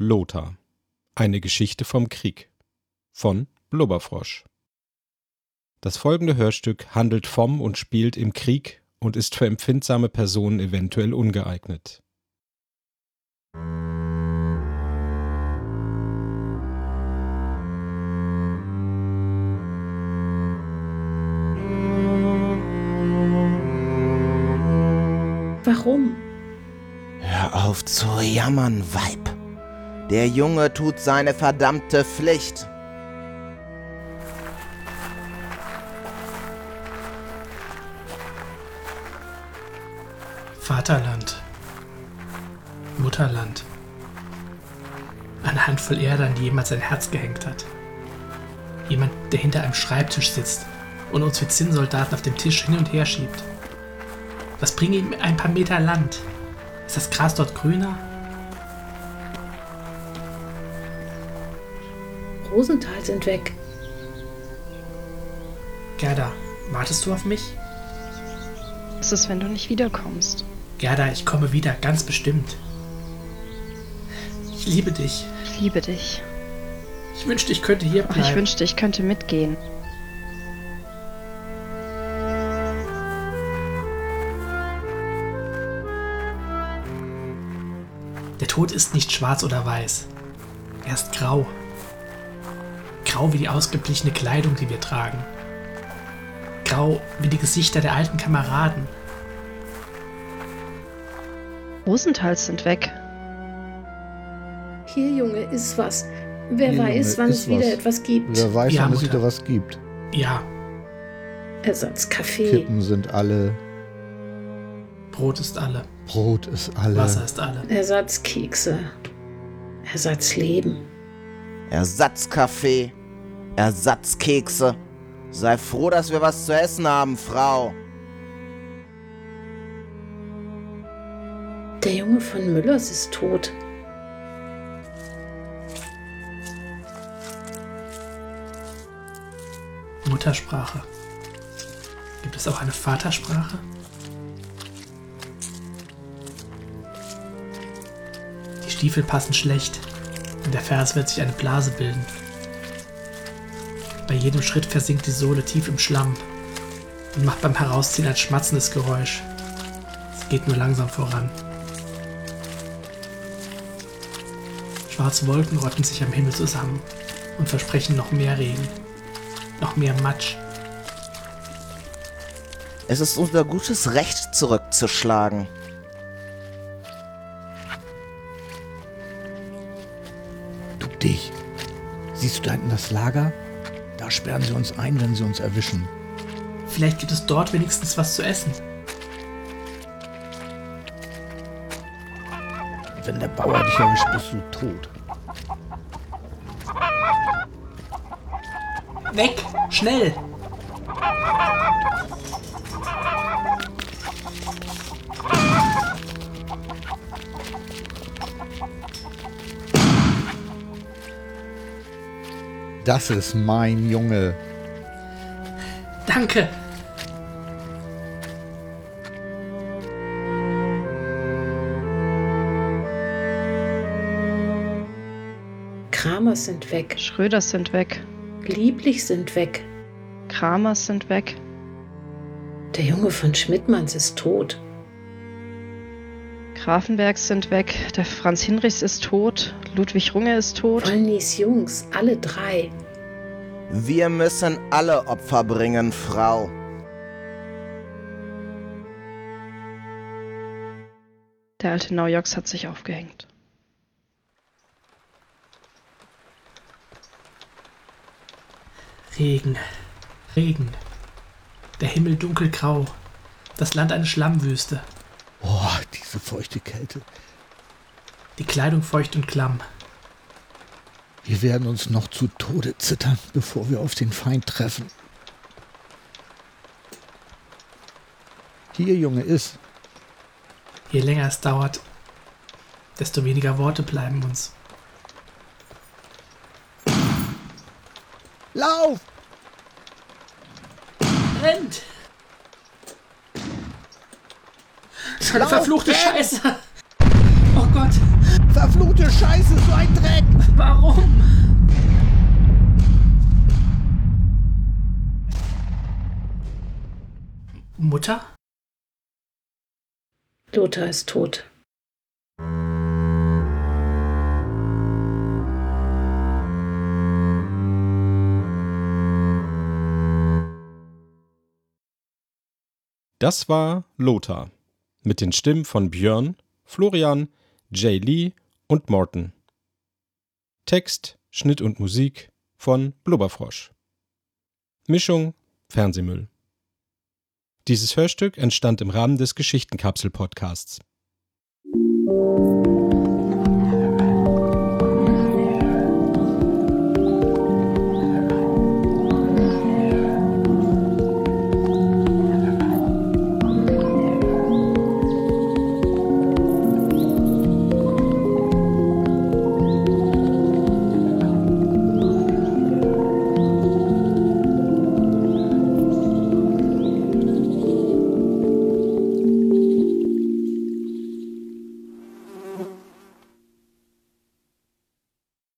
Lothar. Eine Geschichte vom Krieg von Blubberfrosch. Das folgende Hörstück handelt vom und spielt im Krieg und ist für empfindsame Personen eventuell ungeeignet. Warum? Hör auf zu jammern, Weib. Der Junge tut seine verdammte Pflicht. Vaterland. Mutterland. Eine Handvoll Erde, an die jemand sein Herz gehängt hat. Jemand, der hinter einem Schreibtisch sitzt und uns wie Zinnsoldaten auf dem Tisch hin und her schiebt. Was bringt ihm ein paar Meter Land? Ist das Gras dort grüner? Rosenthal sind weg. Gerda, wartest du auf mich? Was ist, wenn du nicht wiederkommst? Gerda, ich komme wieder, ganz bestimmt. Ich liebe dich. Ich liebe dich. Ich wünschte, ich könnte hier bleiben. ich wünschte, ich könnte mitgehen. Der Tod ist nicht schwarz oder weiß. Er ist grau. Grau wie die ausgeblichene Kleidung, die wir tragen. Grau wie die Gesichter der alten Kameraden. Rosenthals sind weg. Hier, Junge, ist was. Wer Hier, weiß, Junge, wann es wieder was. etwas gibt. Wer weiß, Ja, wann es Mutter. wieder was gibt. Ja, Ersatzkaffee. Kippen sind alle, Brot ist alle. Brot ist alle. Wasser ist alle. Ersatzkekse. Ersatzleben. Ersatzkaffee, Ersatzkekse. Sei froh, dass wir was zu essen haben, Frau. Junge von Müllers ist tot. Muttersprache. Gibt es auch eine Vatersprache? Die Stiefel passen schlecht. In der Ferse wird sich eine Blase bilden. Bei jedem Schritt versinkt die Sohle tief im Schlamm und macht beim Herausziehen ein schmatzendes Geräusch. Es geht nur langsam voran. Schwarze Wolken rotten sich am Himmel zusammen und versprechen noch mehr Regen, noch mehr Matsch. Es ist unser gutes Recht, zurückzuschlagen. Du dich. Siehst du da hinten das Lager? Da sperren sie uns ein, wenn sie uns erwischen. Vielleicht gibt es dort wenigstens was zu essen. Wenn der Bauer dich erwischt, bist du tot. Weg! Schnell! Das ist mein Junge. Danke! Kramers sind weg. Schröders sind weg. Lieblich sind weg. Kramers sind weg. Der Junge von Schmidtmanns ist tot. Grafenbergs sind weg. Der Franz Hinrichs ist tot. Ludwig Runge ist tot. Wollnys Jungs, alle drei. Wir müssen alle Opfer bringen, Frau. Der alte Naujoks hat sich aufgehängt. Regen, Regen. Der Himmel dunkelgrau. Das Land eine Schlammwüste. Oh, diese feuchte Kälte. Die Kleidung feucht und klamm. Wir werden uns noch zu Tode zittern, bevor wir auf den Feind treffen. Hier, Junge, ist. Je länger es dauert, desto weniger Worte bleiben uns. Lauf! Rennt! Lauf, verfluchte renn! Scheiße! Oh Gott, Verfluchte Scheiße, so ein Dreck! warum? Mutter? Lothar ist tot. Das war Lothar mit den Stimmen von Björn, Florian, Jay Lee und Morton. Text, Schnitt und Musik von Blubberfrosch. Mischung Fernsehmüll. Dieses Hörstück entstand im Rahmen des Geschichtenkapsel-Podcasts.